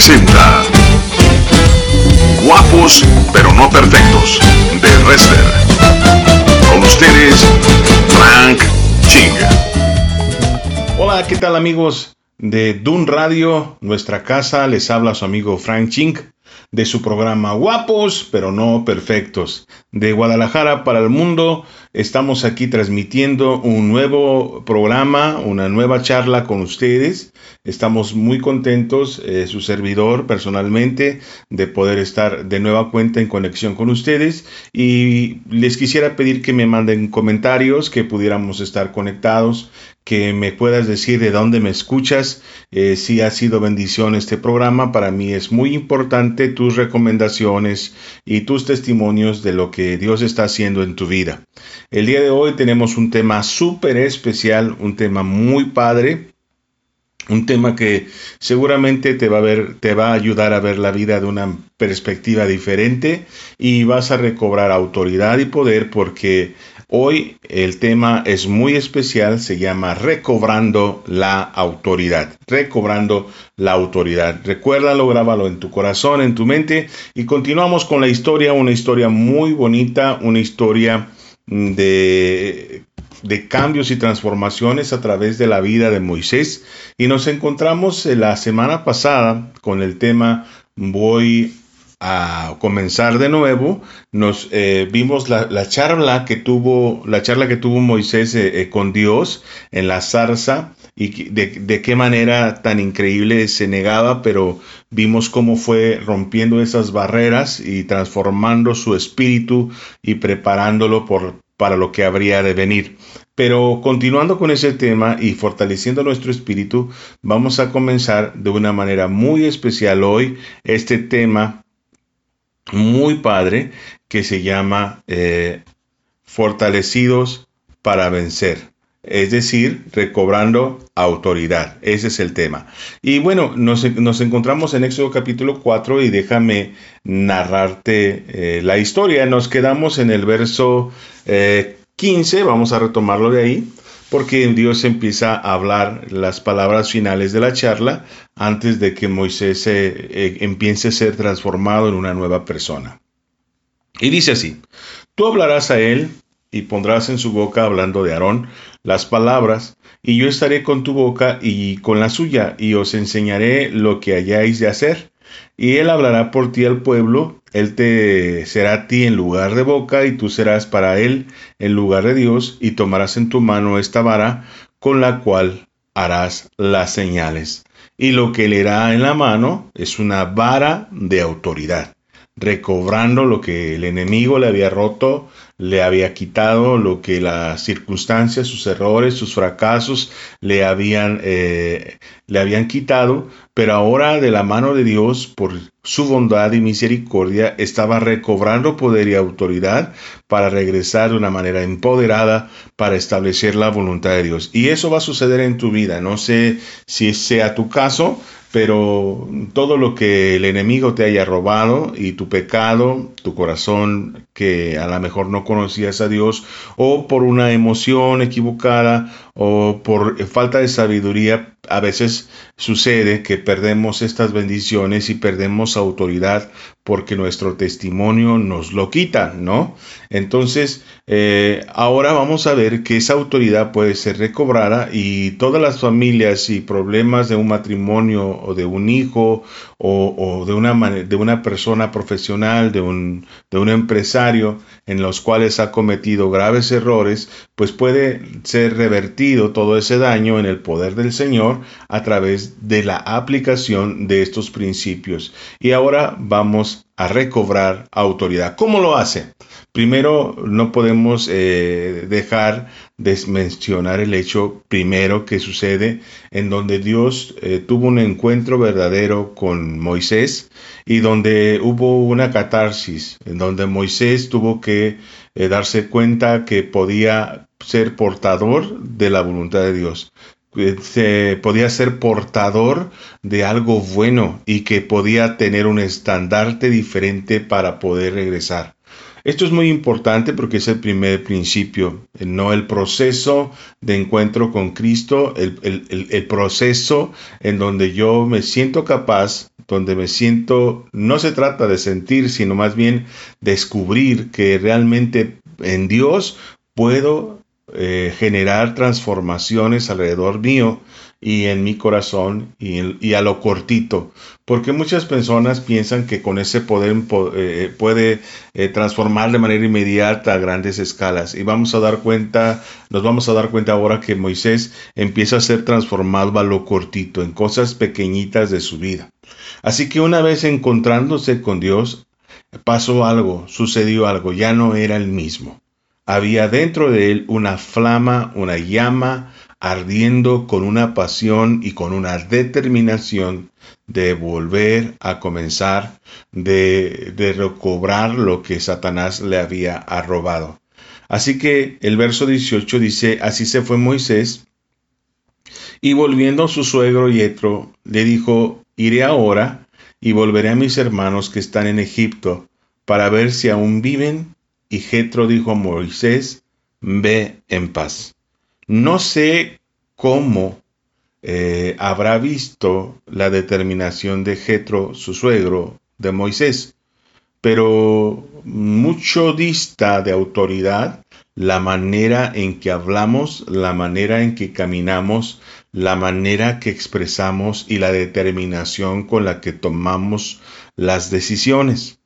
presenta Guapos pero no perfectos de Wrestler. Con ustedes, Frank Ching. Hola, ¿qué tal amigos de Dun Radio? Nuestra casa les habla su amigo Frank Ching de su programa Guapos pero no perfectos. De Guadalajara para el mundo, estamos aquí transmitiendo un nuevo programa, una nueva charla con ustedes. Estamos muy contentos, eh, su servidor personalmente, de poder estar de nueva cuenta en conexión con ustedes y les quisiera pedir que me manden comentarios, que pudiéramos estar conectados que me puedas decir de dónde me escuchas, eh, si ha sido bendición este programa. Para mí es muy importante tus recomendaciones y tus testimonios de lo que Dios está haciendo en tu vida. El día de hoy tenemos un tema súper especial, un tema muy padre. Un tema que seguramente te va, a ver, te va a ayudar a ver la vida de una perspectiva diferente y vas a recobrar autoridad y poder porque Hoy el tema es muy especial, se llama Recobrando la autoridad. Recobrando la autoridad. Recuérdalo, grábalo en tu corazón, en tu mente y continuamos con la historia, una historia muy bonita, una historia mm, de, de cambios y transformaciones a través de la vida de Moisés. Y nos encontramos la semana pasada con el tema Voy a comenzar de nuevo, nos eh, vimos la, charla que tuvo, la charla que tuvo Moisés eh, eh, con Dios en la zarza y de, qué manera tan increíble se negaba, pero vimos cómo fue rompiendo esas barreras y transformando su espíritu y preparándolo por, para lo que habría de venir. Pero continuando con ese tema y fortaleciendo nuestro espíritu, vamos a comenzar de una manera muy especial hoy este tema muy padre que se llama eh, Fortalecidos para vencer. Es decir, recobrando autoridad. Ese es el tema. Y bueno, nos, encontramos en Éxodo capítulo 4 y déjame narrarte eh, la historia. Nos quedamos en el verso 15, eh, vamos a retomarlo de ahí porque Dios empieza a hablar las palabras finales de la charla antes de que Moisés eh, empiece a ser transformado en una nueva persona. Y dice así, tú hablarás a él y pondrás en su boca, hablando de Aarón, las palabras, y yo estaré con tu boca y con la suya, y os enseñaré lo que hayáis de hacer. Y él hablará por ti al pueblo, él te será a ti en lugar de boca y tú serás para él en lugar de Dios y tomarás en tu mano esta vara con la cual harás las señales. Y lo que le hará en la mano es una vara de autoridad, recobrando lo que el enemigo le había roto, le había quitado, lo que las circunstancias, sus errores, sus fracasos le habían, eh, le habían quitado, pero ahora de la mano de Dios, por su bondad y misericordia, estaba recobrando poder y autoridad para regresar de una manera empoderada para establecer la voluntad de Dios. Y eso va a suceder en tu vida. No sé si sea tu caso, pero todo lo que el enemigo te haya robado y tu pecado, tu corazón que a lo mejor no conocías a Dios o por una emoción equivocada o por falta de sabiduría, a veces sucede que perdemos estas bendiciones y perdemos autoridad porque nuestro testimonio nos lo quita, ¿no? Entonces, eh, ahora vamos a ver que esa autoridad puede ser recobrada y todas las familias y problemas de un matrimonio o de un hijo o, de, una, de una persona profesional, de un, de un empresario en los cuales ha cometido graves errores, pues puede ser revertido todo ese daño en el poder del Señor a través de la aplicación de estos principios. Y ahora vamos a recobrar autoridad. ¿Cómo lo hace? Primero, no podemos eh, dejar de mencionar el hecho primero que sucede en donde Dios eh, tuvo un encuentro verdadero con Moisés y donde hubo una catarsis, en donde Moisés tuvo que eh, darse cuenta que podía ser portador de la voluntad de Dios se podía ser portador de algo bueno y que podía tener un estandarte diferente para poder regresar. Esto es muy importante porque es el primer principio, no el proceso de encuentro con Cristo, el, proceso en donde yo me siento capaz donde me siento, no se trata de sentir, sino más bien descubrir que realmente en Dios puedo eh, generar transformaciones alrededor mío y en mi corazón y, a lo cortito, porque muchas personas piensan que con ese poder eh, puede eh, transformar de manera inmediata a grandes escalas y vamos a dar cuenta, nos vamos a dar cuenta ahora que Moisés empieza a ser transformado a lo cortito, en cosas pequeñitas de su vida. Así que una vez encontrándose con Dios, pasó algo, sucedió algo, ya no era el mismo. Había dentro de él una flama, una llama, ardiendo con una pasión y con una determinación de volver a comenzar, de, de recobrar lo que Satanás le había arrobado. Así que el verso 18 dice, así se fue Moisés, y volviendo a su suegro Yetro, le dijo, iré ahora y volveré a mis hermanos que están en Egipto, para ver si aún viven. Y Jetro dijo a Moisés, ve en paz. No sé cómo eh, habrá visto la determinación de Jetro, su suegro, de Moisés, pero mucho dista de autoridad la manera en que hablamos, la manera en que caminamos, la manera que expresamos y la determinación con la que tomamos las decisiones.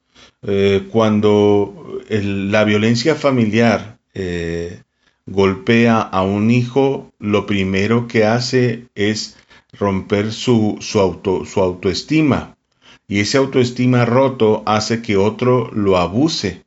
Eh, cuando la violencia familiar eh, golpea a un hijo, lo primero que hace es romper su, auto, su autoestima. Y ese autoestima roto hace que otro lo abuse.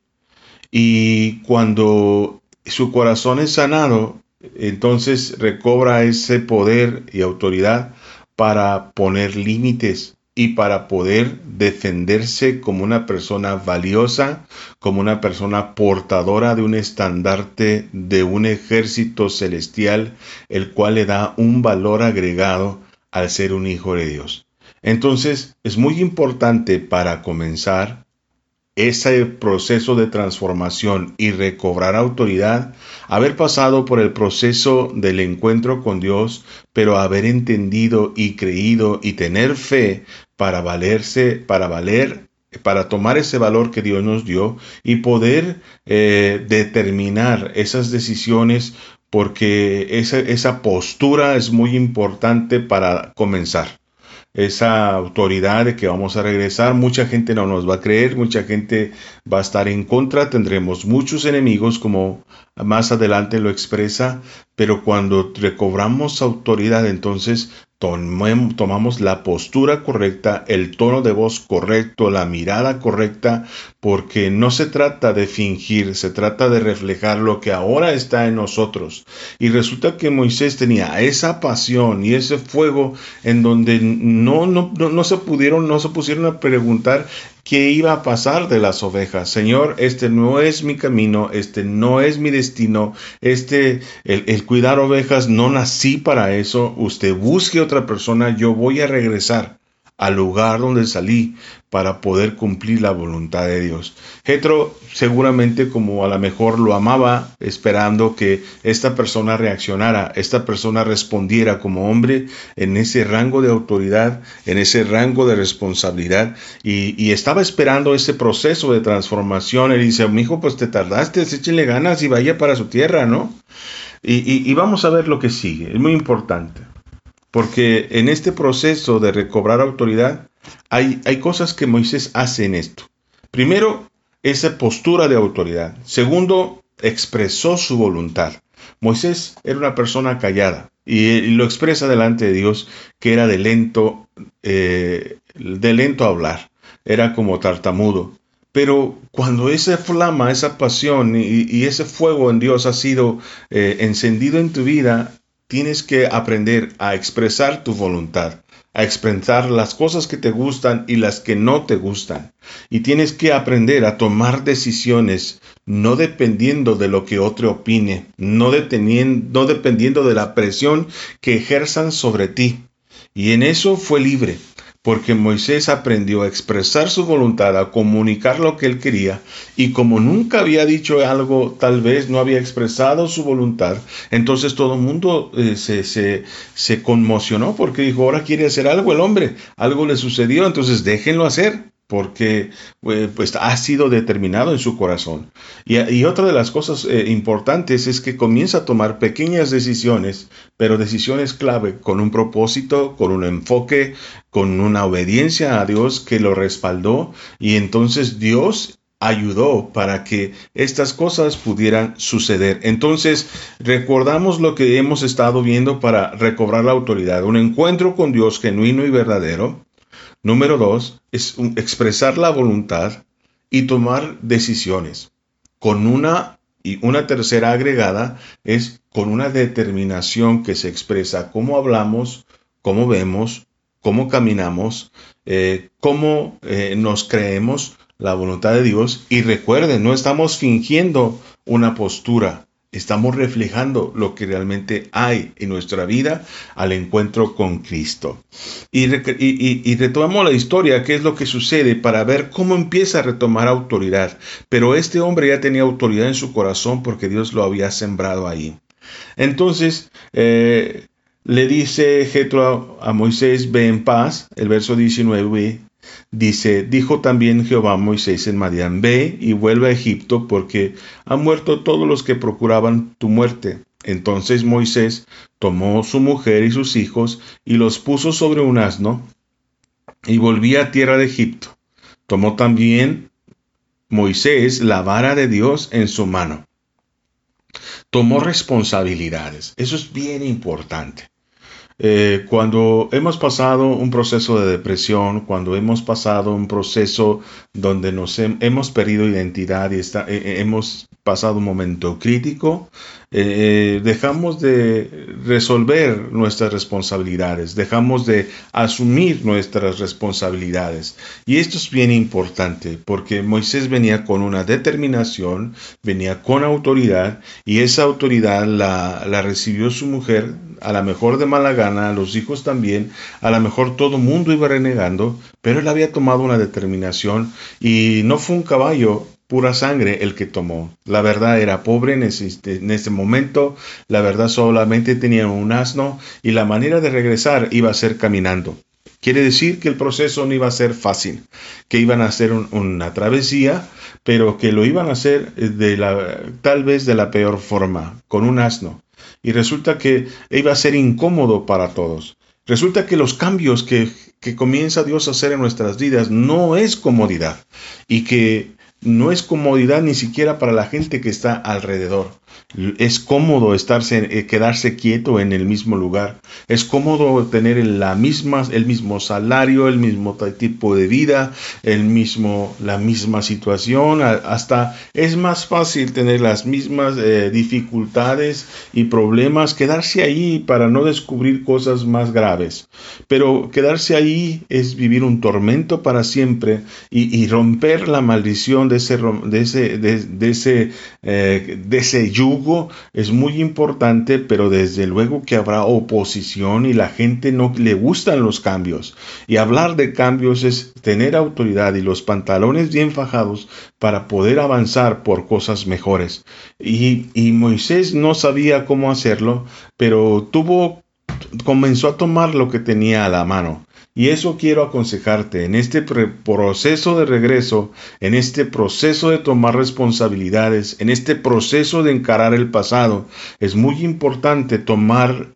Y cuando su corazón es sanado, entonces recobra ese poder y autoridad para poner límites, y para poder defenderse como una persona valiosa, como una persona portadora de un estandarte de un ejército celestial, el cual le da un valor agregado al ser un hijo de Dios. Entonces, es muy importante para comenzar ese proceso de transformación y recobrar autoridad, haber pasado por el proceso del encuentro con Dios, pero haber entendido y creído y tener fe para valerse, para valer, para tomar ese valor que Dios nos dio y poder eh, determinar esas decisiones porque esa, esa postura es muy importante para comenzar esa autoridad de que vamos a regresar. Mucha gente no nos va a creer, mucha gente va a estar en contra, tendremos muchos enemigos como más adelante lo expresa, pero cuando recobramos autoridad entonces tomamos la postura correcta, el tono de voz correcto, la mirada correcta, porque no se trata de fingir, se trata de reflejar lo que ahora está en nosotros. Y resulta que Moisés tenía esa pasión y ese fuego en donde no, no, no, se pudieron, no se pusieron a preguntar qué iba a pasar de las ovejas. Señor, este no es mi camino, este no es mi destino, este, el, el, cuidar ovejas, no nací para eso. Usted busque otra persona, yo voy a regresar al lugar donde salí para poder cumplir la voluntad de Dios. Jetro seguramente como a lo mejor lo amaba, esperando que esta persona reaccionara, esta persona respondiera como hombre en ese rango de autoridad, en ese rango de responsabilidad, y, estaba esperando ese proceso de transformación. Él dice, mi hijo, pues te tardaste, échenle ganas y vaya para su tierra, ¿no? y vamos a ver lo que sigue, es muy importante. Porque en este proceso de recobrar autoridad hay, hay cosas que Moisés hace en esto. Primero, esa postura de autoridad. Segundo, expresó su voluntad. Moisés era una persona callada y, lo expresa delante de Dios que era de lento, eh, de lento hablar, era como tartamudo. Pero cuando esa flama, esa pasión y, ese fuego en Dios ha sido eh, encendido en tu vida, tienes que aprender a expresar tu voluntad, a expresar las cosas que te gustan y las que no te gustan. Y tienes que aprender a tomar decisiones no dependiendo de lo que otro opine, no, dependiendo de la presión que ejerzan sobre ti. Y en eso fue libre porque Moisés aprendió a expresar su voluntad, a comunicar lo que él quería, y como nunca había dicho algo, tal vez no había expresado su voluntad, entonces todo el mundo eh, se, se, se conmocionó porque dijo, ahora quiere hacer algo el hombre, algo le sucedió, entonces déjenlo hacer porque eh, pues ha sido determinado en su corazón. Y, otra de las cosas eh, importantes es que comienza a tomar pequeñas decisiones, pero decisiones clave, con un propósito, con un enfoque, con una obediencia a Dios que lo respaldó y entonces Dios ayudó para que estas cosas pudieran suceder. Entonces, recordamos lo que hemos estado viendo para recobrar la autoridad, un encuentro con Dios genuino y verdadero, Número dos es expresar la voluntad y tomar decisiones. Con una y una tercera agregada es con una determinación que se expresa cómo hablamos, cómo vemos, cómo caminamos, eh, cómo eh, nos creemos la voluntad de Dios. Y recuerden, no estamos fingiendo una postura, estamos reflejando lo que realmente hay en nuestra vida al encuentro con Cristo. Y, retomamos la historia, qué es lo que sucede para ver cómo empieza a retomar autoridad. Pero este hombre ya tenía autoridad en su corazón porque Dios lo había sembrado ahí. Entonces, eh, le dice Jetro a, a Moisés, ve en paz, el verso 19, Dice, dijo también Jehová a Moisés en Madián, ve y vuelve a Egipto, porque han muerto todos los que procuraban tu muerte. Entonces Moisés tomó su mujer y sus hijos y los puso sobre un asno y volvía a tierra de Egipto. Tomó también Moisés la vara de Dios en su mano. Tomó responsabilidades. Eso es bien importante. Eh, cuando hemos pasado un proceso de depresión, cuando hemos pasado un proceso donde nos hemos perdido identidad y eh, eh, hemos pasado un momento crítico, dejamos de resolver nuestras responsabilidades, dejamos de asumir nuestras responsabilidades. Y esto es bien importante porque Moisés venía con una determinación, venía con autoridad y esa autoridad la recibió su mujer, a la mejor de mala gana, los hijos también, a lo mejor todo mundo iba renegando, pero él había tomado una determinación y no fue un caballo, pura sangre el que tomó. La verdad era pobre en ese, momento, la verdad solamente tenía un asno y la manera de regresar iba a ser caminando. Quiere decir que el proceso no iba a ser fácil, que iban a hacer una travesía, pero que lo iban a hacer la, tal vez de la peor forma, con un asno. Y resulta que iba a ser incómodo para todos. Resulta que los cambios que, que comienza Dios a hacer en nuestras vidas no es comodidad y que no es comodidad ni siquiera para la gente que está alrededor. Es cómodo estarse, eh, quedarse quieto en el mismo lugar. Es cómodo tener la misma, el mismo salario, el mismo tipo de vida, el mismo, la misma situación. Hasta es más fácil tener las mismas eh, dificultades y problemas, quedarse ahí para no descubrir cosas más graves. Pero quedarse ahí es vivir un tormento para siempre y, romper la maldición de ese, de ese, de, ese, eh, de ese yugo es muy importante, pero desde luego que habrá oposición y la gente no le gustan los cambios. Y hablar de cambios es tener autoridad y los pantalones bien fajados para poder avanzar por cosas mejores. Y, y Moisés no sabía cómo hacerlo, pero tuvo comenzó a tomar lo que tenía a la mano. Y eso quiero aconsejarte en este proceso de regreso, en este proceso de tomar responsabilidades, en este proceso de encarar el pasado. Es muy importante tomar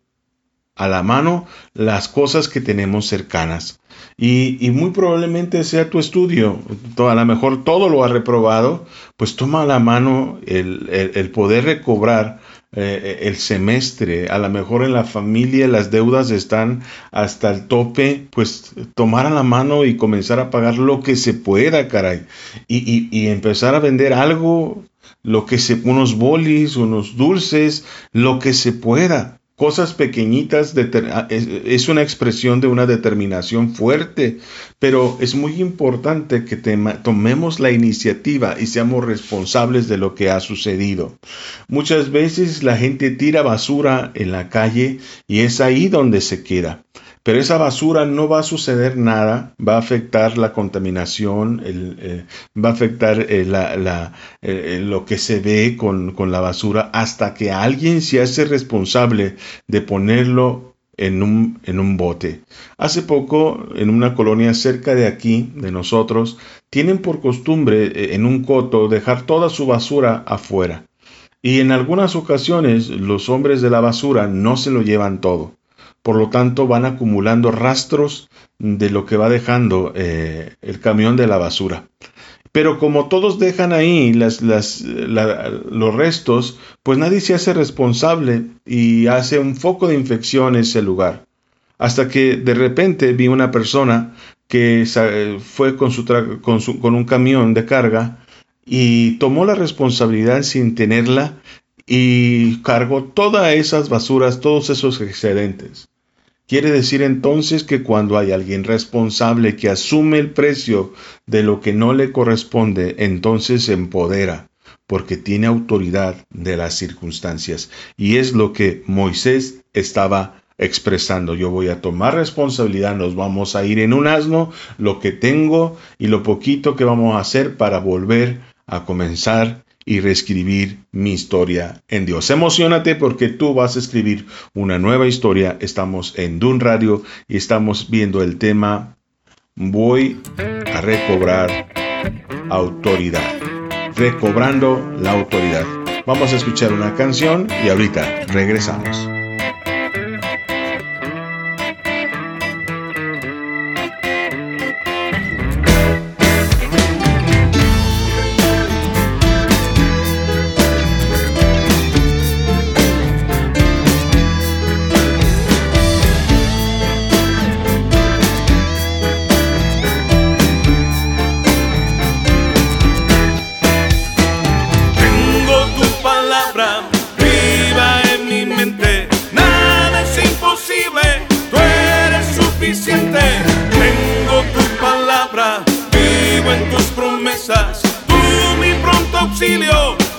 a la mano las cosas que tenemos cercanas. Y, muy probablemente sea tu estudio, a lo mejor todo lo ha reprobado, pues toma a la mano el, el poder recobrar eh, el semestre, a lo mejor en la familia las deudas están hasta el tope, pues tomar a la mano y comenzar a pagar lo que se pueda, caray, y, y, empezar a vender algo, lo que se, unos bolis, unos dulces, lo que se pueda cosas pequeñitas ah, es una expresión de una determinación fuerte, pero es muy importante que tomemos la iniciativa y seamos responsables de lo que ha sucedido. Muchas veces la gente tira basura en la calle y es ahí donde se queda. Pero esa basura no va a suceder nada, va a afectar la contaminación, eh, va a afectar eh, eh, lo que se ve con, la basura hasta que alguien se hace responsable de ponerlo en un bote. Hace poco, en una colonia cerca de aquí, de nosotros, tienen por costumbre en un coto dejar toda su basura afuera. Y en algunas ocasiones los hombres de la basura no se lo llevan todo. Por lo tanto, van acumulando rastros de lo que va dejando eh, el camión de la basura. Pero como todos dejan ahí los restos, pues nadie se hace responsable y hace un foco de infección ese lugar. Hasta que de repente vi una persona que fue con, con, su, con un camión de carga y tomó la responsabilidad sin tenerla y cargó todas esas basuras, todos esos excedentes. Quiere decir entonces que cuando hay alguien responsable que asume el precio de lo que no le corresponde, entonces se empodera, porque tiene autoridad de las circunstancias. Y es lo que Moisés estaba expresando. Yo voy a tomar responsabilidad, nos vamos a ir en un asno, lo que tengo y lo poquito que vamos a hacer para volver a comenzar y reescribir mi historia en Dios. Emocionate porque tú vas a escribir una nueva historia. Estamos en Dun Radio y estamos viendo el tema Voy a recobrar autoridad. Recobrando la autoridad. Vamos a escuchar una canción y ahorita regresamos. exilio.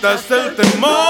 quitaste el temor.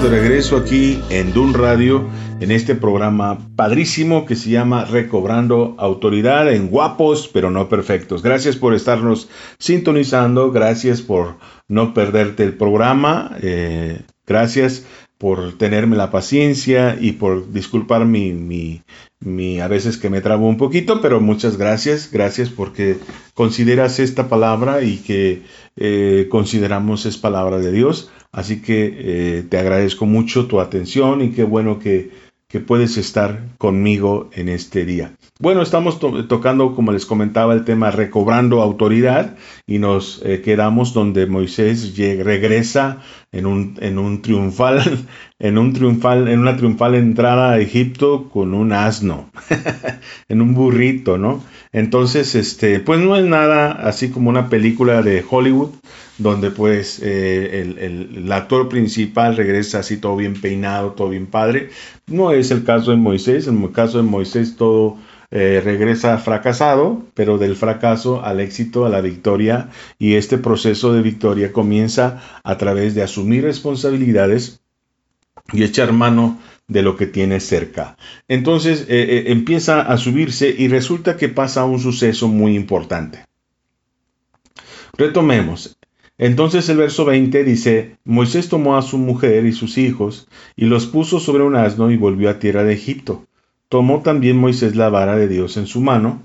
De regreso aquí en Dun Radio, en este programa padrísimo que se llama Recobrando Autoridad en Guapos pero no Perfectos. Gracias por estarnos sintonizando, gracias por no perderte el programa, eh, gracias por tenerme la paciencia y por disculpar mi, mi, mi, a veces que me trabo un poquito, pero muchas gracias, gracias porque consideras esta palabra y que eh, consideramos es palabra de Dios. Así que eh, te agradezco mucho tu atención y qué bueno que, que puedes estar conmigo en este día. Bueno, estamos tocando, como les comentaba, el tema recobrando autoridad y nos eh, quedamos donde Moisés regresa en un, en un triunfal, en un triunfal, en una triunfal entrada a Egipto con un asno, en un burrito, ¿no? Entonces, este, pues no es nada así como una película de Hollywood, donde pues eh, el, actor principal regresa así todo bien peinado, todo bien padre. No es el caso de Moisés, en el caso de Moisés todo eh, regresa fracasado, pero del fracaso al éxito, a la victoria, y este proceso de victoria comienza a través de asumir responsabilidades y echar mano de lo que tiene cerca. Entonces eh, empieza a subirse y resulta que pasa un suceso muy importante. Retomemos. Entonces el verso 20 dice, Moisés tomó a su mujer y sus hijos, y los puso sobre un asno y volvió a tierra de Egipto. Tomó también Moisés la vara de Dios en su mano,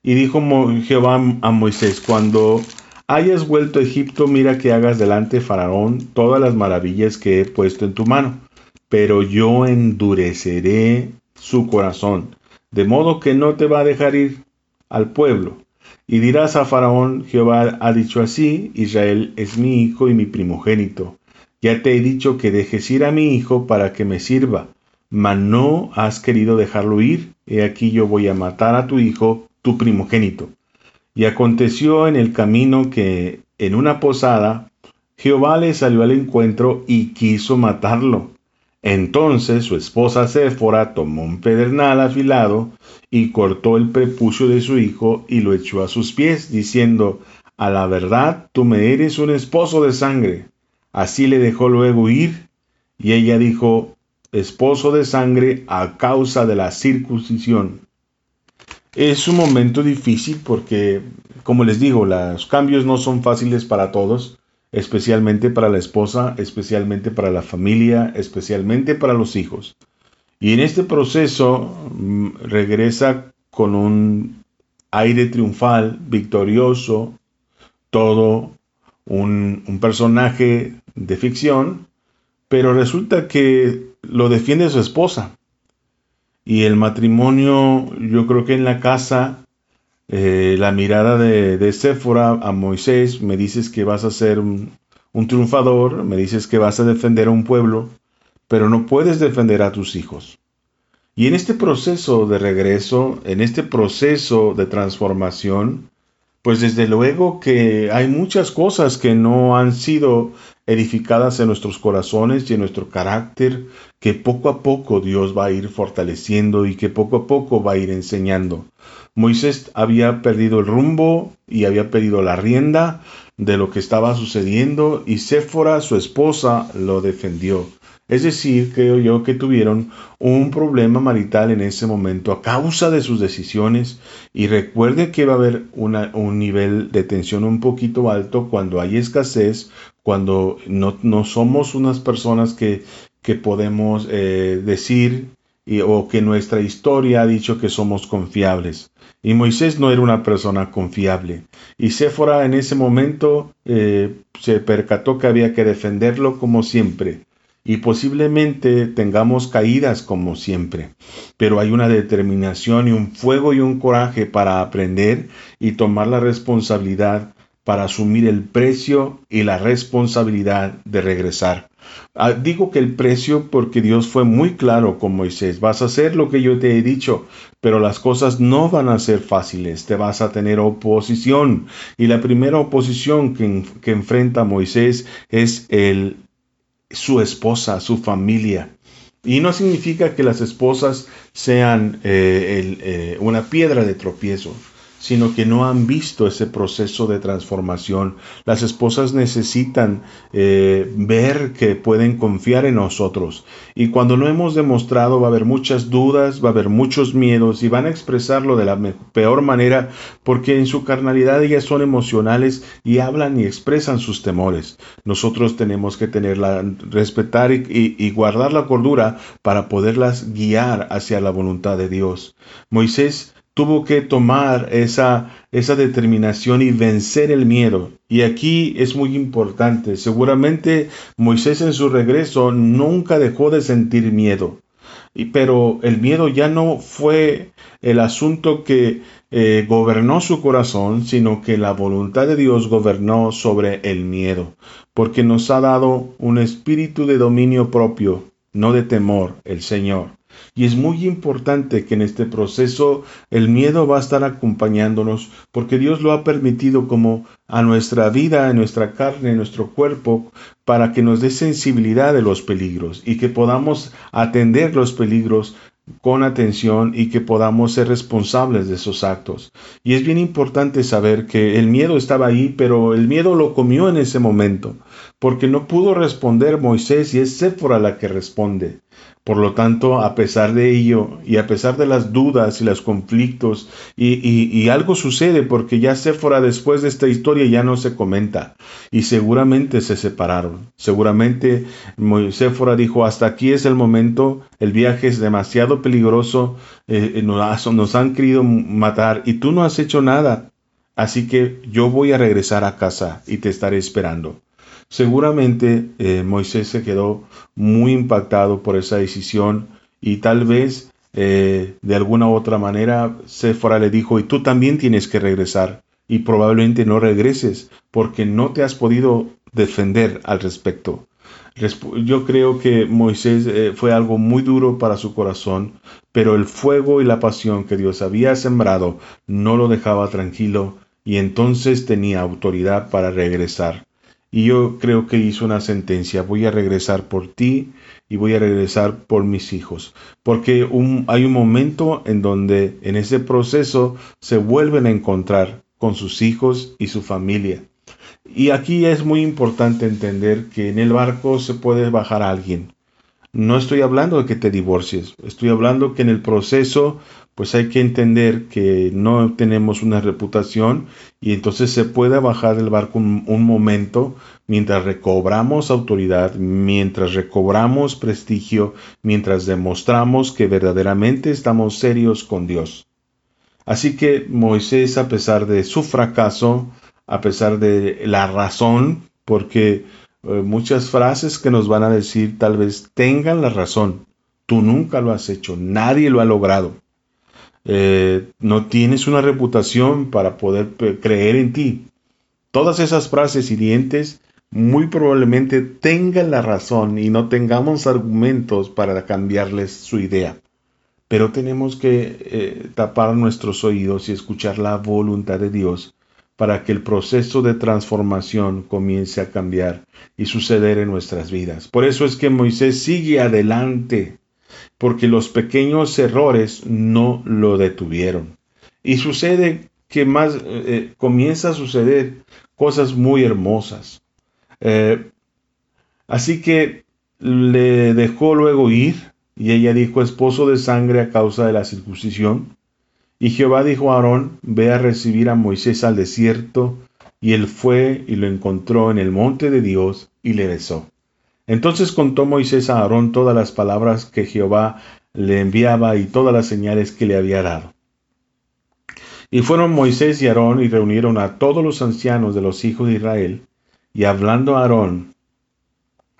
y dijo Jehová a Moisés, cuando hayas vuelto a Egipto, mira que hagas delante de Faraón todas las maravillas que he puesto en tu mano, pero yo endureceré su corazón, de modo que no te va a dejar ir al pueblo y dirás a Faraón, Jehová ha dicho así, Israel es mi hijo y mi primogénito. Ya te he dicho que dejes ir a mi hijo para que me sirva, mas no has querido dejarlo ir. He aquí yo voy a matar a tu hijo, tu primogénito. Y aconteció en el camino que en una posada Jehová le salió al encuentro y quiso matarlo. Entonces su esposa Séfora tomó un pedernal afilado y cortó el prepucio de su hijo y lo echó a sus pies, diciendo, A la verdad, tú me eres un esposo de sangre. Así le dejó luego ir, y ella dijo, esposo de sangre a causa de la circuncisión. Es un momento difícil porque, como les digo, los cambios no son fáciles para todos especialmente para la esposa, especialmente para la familia, especialmente para los hijos. Y en este proceso mm, regresa con un aire triunfal, victorioso, todo un, un, personaje de ficción, pero resulta que lo defiende su esposa. Y el matrimonio, yo creo que en la casa eh, la mirada de, de Séfora a Moisés, me dices que vas a ser un, triunfador, me dices que vas a defender a un pueblo, pero no puedes defender a tus hijos. Y en este proceso de regreso, en este proceso de transformación, pues desde luego que hay muchas cosas que no han sido edificadas en nuestros corazones y en nuestro carácter, que poco a poco Dios va a ir fortaleciendo y que poco a poco va a ir enseñando. Moisés había perdido el rumbo y había perdido la rienda de lo que estaba sucediendo y Séfora, su esposa, lo defendió. Es decir, creo yo que tuvieron un problema marital en ese momento a causa de sus decisiones y recuerde que va a haber un nivel de tensión un poquito alto cuando hay escasez, cuando no, no somos unas personas que, que podemos eh, decir o que nuestra historia ha dicho que somos confiables. Y Moisés no era una persona confiable. Y Séfora en ese momento eh, se percató que había que defenderlo como siempre. Y posiblemente tengamos caídas como siempre. Pero hay una determinación y un fuego y un coraje para aprender y tomar la responsabilidad para asumir el precio y la responsabilidad de regresar. Ah, digo que el precio porque Dios fue muy claro con Moisés, vas a hacer lo que yo te he dicho, pero las cosas no van a ser fáciles, te vas a tener oposición. Y la primera oposición que, enfrenta Moisés es el, su esposa, su familia. Y no significa que las esposas sean eh, eh, una piedra de tropiezo sino que no han visto ese proceso de transformación. Las esposas necesitan eh, ver que pueden confiar en nosotros. Y cuando lo hemos demostrado va a haber muchas dudas, va a haber muchos miedos y van a expresarlo de la peor manera porque en su carnalidad ellas son emocionales y hablan y expresan sus temores. Nosotros tenemos que tenerla, respetar y, y guardar la cordura para poderlas guiar hacia la voluntad de Dios. Moisés tuvo que tomar esa, esa determinación y vencer el miedo. Y aquí es muy importante. Seguramente Moisés en su regreso nunca dejó de sentir miedo. Y, pero el miedo ya no fue el asunto que eh, gobernó su corazón, sino que la voluntad de Dios gobernó sobre el miedo, porque nos ha dado un espíritu de dominio propio, no de temor, el Señor. Y es muy importante que en este proceso el miedo va a estar acompañándonos porque Dios lo ha permitido como a nuestra vida, a nuestra carne, a nuestro cuerpo, para que nos dé sensibilidad de los peligros y que podamos atender los peligros con atención y que podamos ser responsables de esos actos. Y es bien importante saber que el miedo estaba ahí, pero el miedo lo comió en ese momento, porque no pudo responder Moisés y es Séfora la que responde. Por lo tanto, a pesar de ello y a pesar de las dudas y los conflictos, y, algo sucede porque ya Séfora después de esta historia ya no se comenta y seguramente se separaron. Seguramente Séfora dijo, hasta aquí es el momento, el viaje es demasiado peligroso, eh, eh, nos, nos han querido matar y tú no has hecho nada. Así que yo voy a regresar a casa y te estaré esperando. Seguramente eh, Moisés se quedó muy impactado por esa decisión y tal vez eh, de alguna u otra manera Sephora le dijo, y tú también tienes que regresar y probablemente no regreses porque no te has podido defender al respecto. Yo creo que Moisés eh, fue algo muy duro para su corazón, pero el fuego y la pasión que Dios había sembrado no lo dejaba tranquilo y entonces tenía autoridad para regresar. Y yo creo que hizo una sentencia, voy a regresar por ti y voy a regresar por mis hijos. Porque hay un momento en donde en ese proceso se vuelven a encontrar con sus hijos y su familia. Y aquí es muy importante entender que en el barco se puede bajar a alguien. No estoy hablando de que te divorcies, estoy hablando que en el proceso pues hay que entender que no tenemos una reputación y entonces se puede bajar del barco un, momento mientras recobramos autoridad, mientras recobramos prestigio, mientras demostramos que verdaderamente estamos serios con Dios. Así que Moisés, a pesar de su fracaso, a pesar de la razón, porque eh, muchas frases que nos van a decir tal vez tengan la razón, tú nunca lo has hecho, nadie lo ha logrado. Eh, no tienes una reputación para poder creer en ti. Todas esas frases hirientes muy probablemente tengan la razón y no tengamos argumentos para cambiarles su idea. Pero tenemos que eh, tapar nuestros oídos y escuchar la voluntad de Dios para que el proceso de transformación comience a cambiar y suceder en nuestras vidas. Por eso es que Moisés sigue adelante porque los pequeños errores no lo detuvieron. Y sucede que más eh, comienza a suceder cosas muy hermosas. Eh, así que le dejó luego ir, y ella dijo, esposo de sangre a causa de la circuncisión. Y Jehová dijo a Aarón, ve a recibir a Moisés al desierto, y él fue y lo encontró en el monte de Dios, y le besó. Entonces contó Moisés a Aarón todas las palabras que Jehová le enviaba y todas las señales que le había dado. Y fueron Moisés y Aarón y reunieron a todos los ancianos de los hijos de Israel, y hablando a Aarón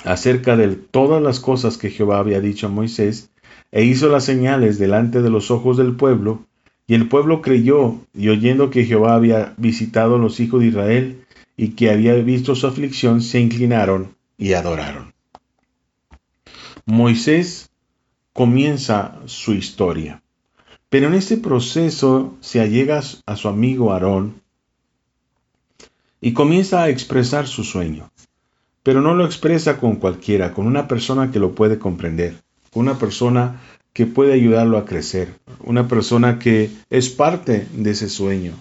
acerca de todas las cosas que Jehová había dicho a Moisés, e hizo las señales delante de los ojos del pueblo, y el pueblo creyó, y oyendo que Jehová había visitado a los hijos de Israel, y que había visto su aflicción, se inclinaron y adoraron. Moisés comienza su historia. Pero en este proceso se allega a su amigo Aarón y comienza a expresar su sueño. Pero no lo expresa con cualquiera, con una persona que lo puede comprender, con una persona que puede ayudarlo a crecer, una persona que es parte de ese sueño.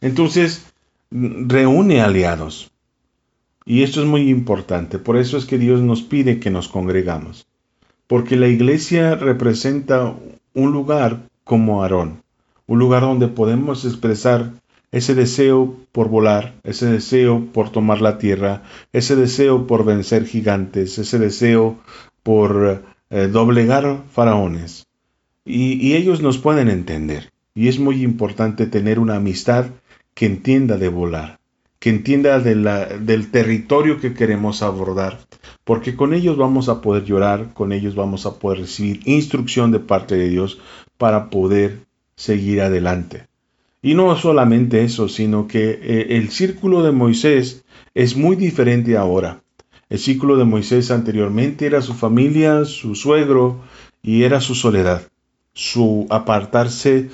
Entonces, reúne aliados. Y esto es muy importante. Por eso es que Dios nos pide que nos congregamos. Porque la iglesia representa un lugar como Aarón. Un lugar donde podemos expresar ese deseo por volar, ese deseo por tomar la tierra, ese deseo por vencer gigantes, ese deseo por eh, doblegar faraones. Y, ellos nos pueden entender. Y es muy importante tener una amistad que entienda de volar, que entienda del territorio que queremos abordar, porque con ellos vamos a poder llorar, con ellos vamos a poder recibir instrucción de parte de Dios para poder seguir adelante. Y no solamente eso, sino que eh, el círculo de Moisés es muy diferente ahora. El círculo de Moisés anteriormente era su familia, su suegro y era su soledad, su apartarse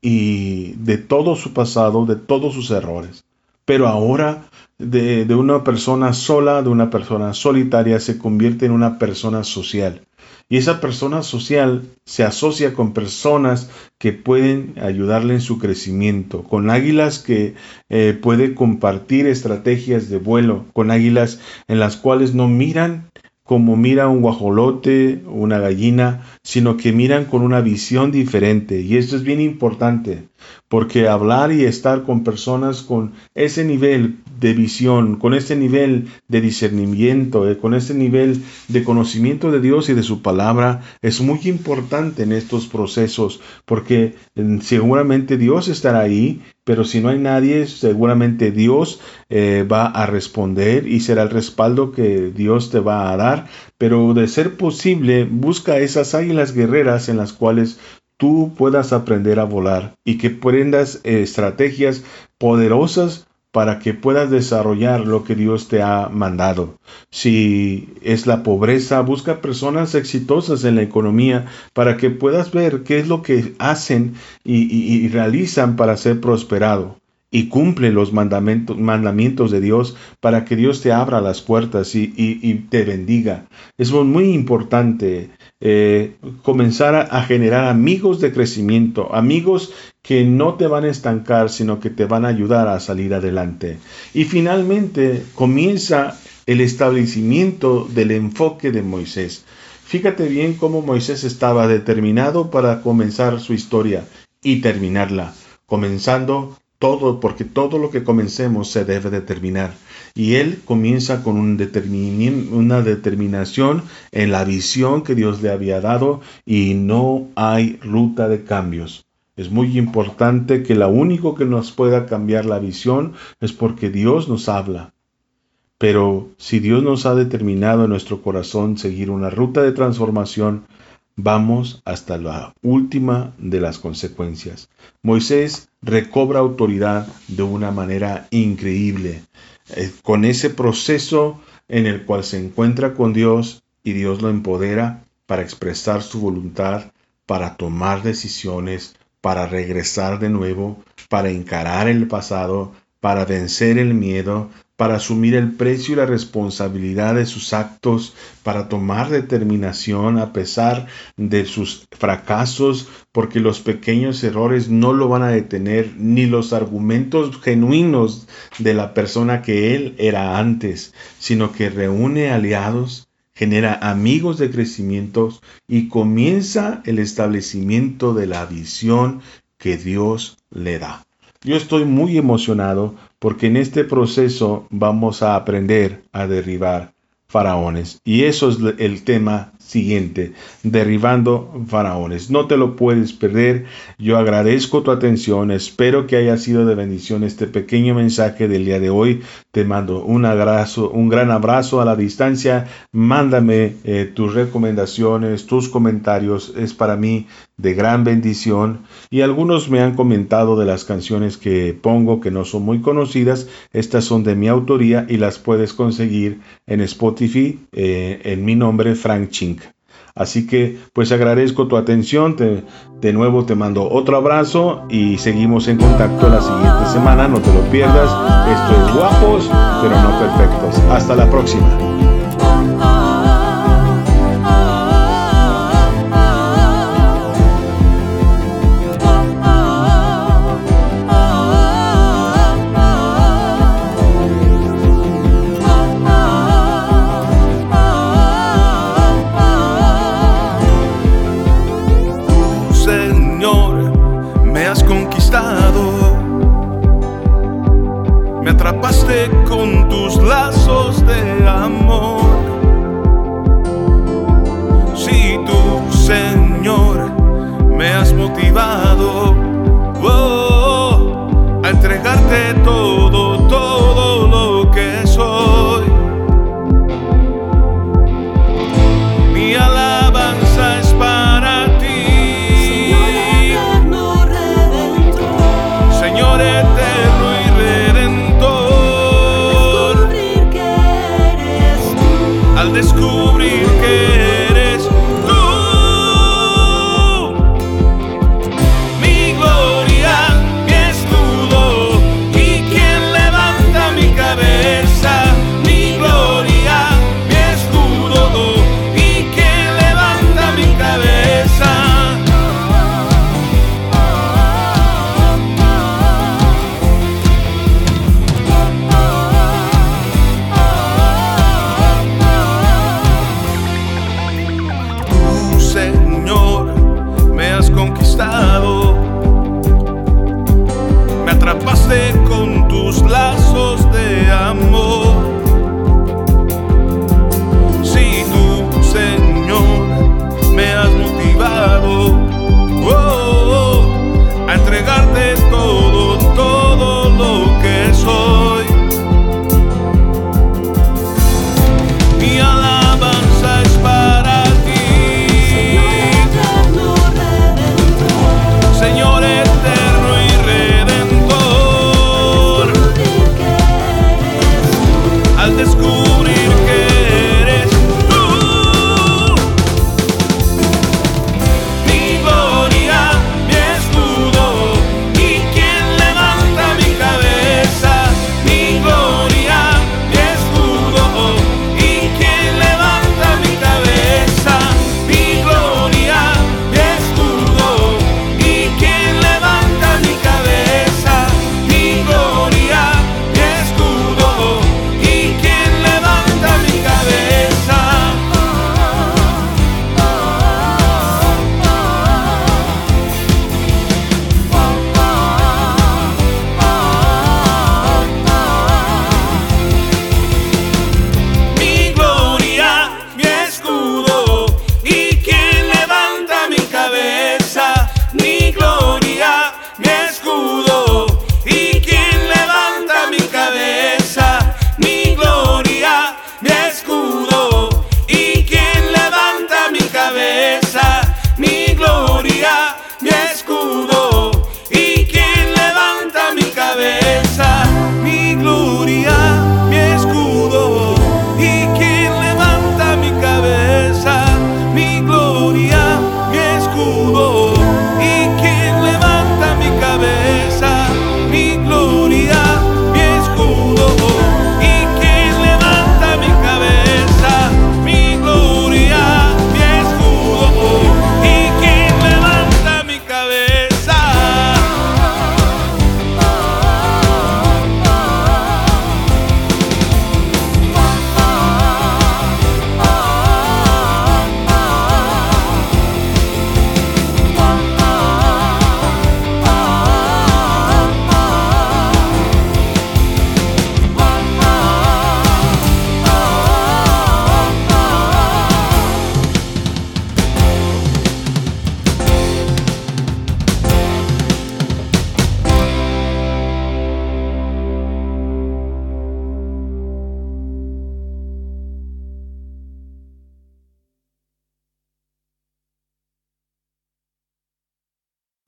y de todo su pasado, de todos sus errores. Pero ahora de, una persona sola, de una persona solitaria, se convierte en una persona social. Y esa persona social se asocia con personas que pueden ayudarle en su crecimiento, con águilas que eh, puede compartir estrategias de vuelo, con águilas en las cuales no miran como mira un guajolote, una gallina, sino que miran con una visión diferente. Y esto es bien importante, porque hablar y estar con personas con ese nivel de visión, con ese nivel de discernimiento, eh, con ese nivel de conocimiento de Dios y de su palabra, es muy importante en estos procesos, porque mm, seguramente Dios estará ahí, pero si no hay nadie, seguramente Dios eh, va a responder y será el respaldo que Dios te va a dar. Pero de ser posible, busca esas águilas guerreras en las cuales tú puedas aprender a volar y que prendas eh, estrategias poderosas para que puedas desarrollar lo que Dios te ha mandado. Si es la pobreza, busca personas exitosas en la economía para que puedas ver qué es lo que hacen y, realizan para ser prosperado y cumple los mandamientos, mandamientos, de Dios para que Dios te abra las puertas y, te bendiga. Es muy importante eh, comenzar a, generar amigos de crecimiento, amigos que no te van a estancar, sino que te van a ayudar a salir adelante. Y finalmente comienza el establecimiento del enfoque de Moisés. Fíjate bien cómo Moisés estaba determinado para comenzar su historia y terminarla, comenzando todo, porque todo lo que comencemos se debe determinar. Y él comienza con un una determinación en la visión que Dios le había dado y no hay ruta de cambios. Es muy importante que lo único que nos pueda cambiar la visión es porque Dios nos habla. Pero si Dios nos ha determinado en nuestro corazón seguir una ruta de transformación, vamos hasta la última de las consecuencias. Moisés recobra autoridad de una manera increíble, eh, con ese proceso en el cual se encuentra con Dios y Dios lo empodera para expresar su voluntad, para tomar decisiones, para regresar de nuevo, para encarar el pasado, para vencer el miedo, para asumir el precio y la responsabilidad de sus actos, para tomar determinación a pesar de sus fracasos, porque los pequeños errores no lo van a detener, ni los argumentos genuinos de la persona que él era antes, sino que reúne aliados, genera amigos de crecimiento y comienza el establecimiento de la visión que Dios le da. Yo estoy muy emocionado porque en este proceso vamos a aprender a derribar faraones. Y eso es el tema siguiente, derribando faraones. No te lo puedes perder. Yo agradezco tu atención. Espero que haya sido de bendición este pequeño mensaje del día de hoy. Te mando un abrazo, un gran abrazo a la distancia. Mándame eh, tus recomendaciones, tus comentarios. Es para mí de gran bendición. Y algunos me han comentado de las canciones que pongo que no son muy conocidas. Estas son de mi autoría y las puedes conseguir en Spotify eh, en mi nombre, Frank Chink. Así que pues agradezco tu atención, de nuevo te mando otro abrazo y seguimos en contacto la siguiente semana, no te lo pierdas. Esto es guapos, pero no perfectos. Hasta la próxima.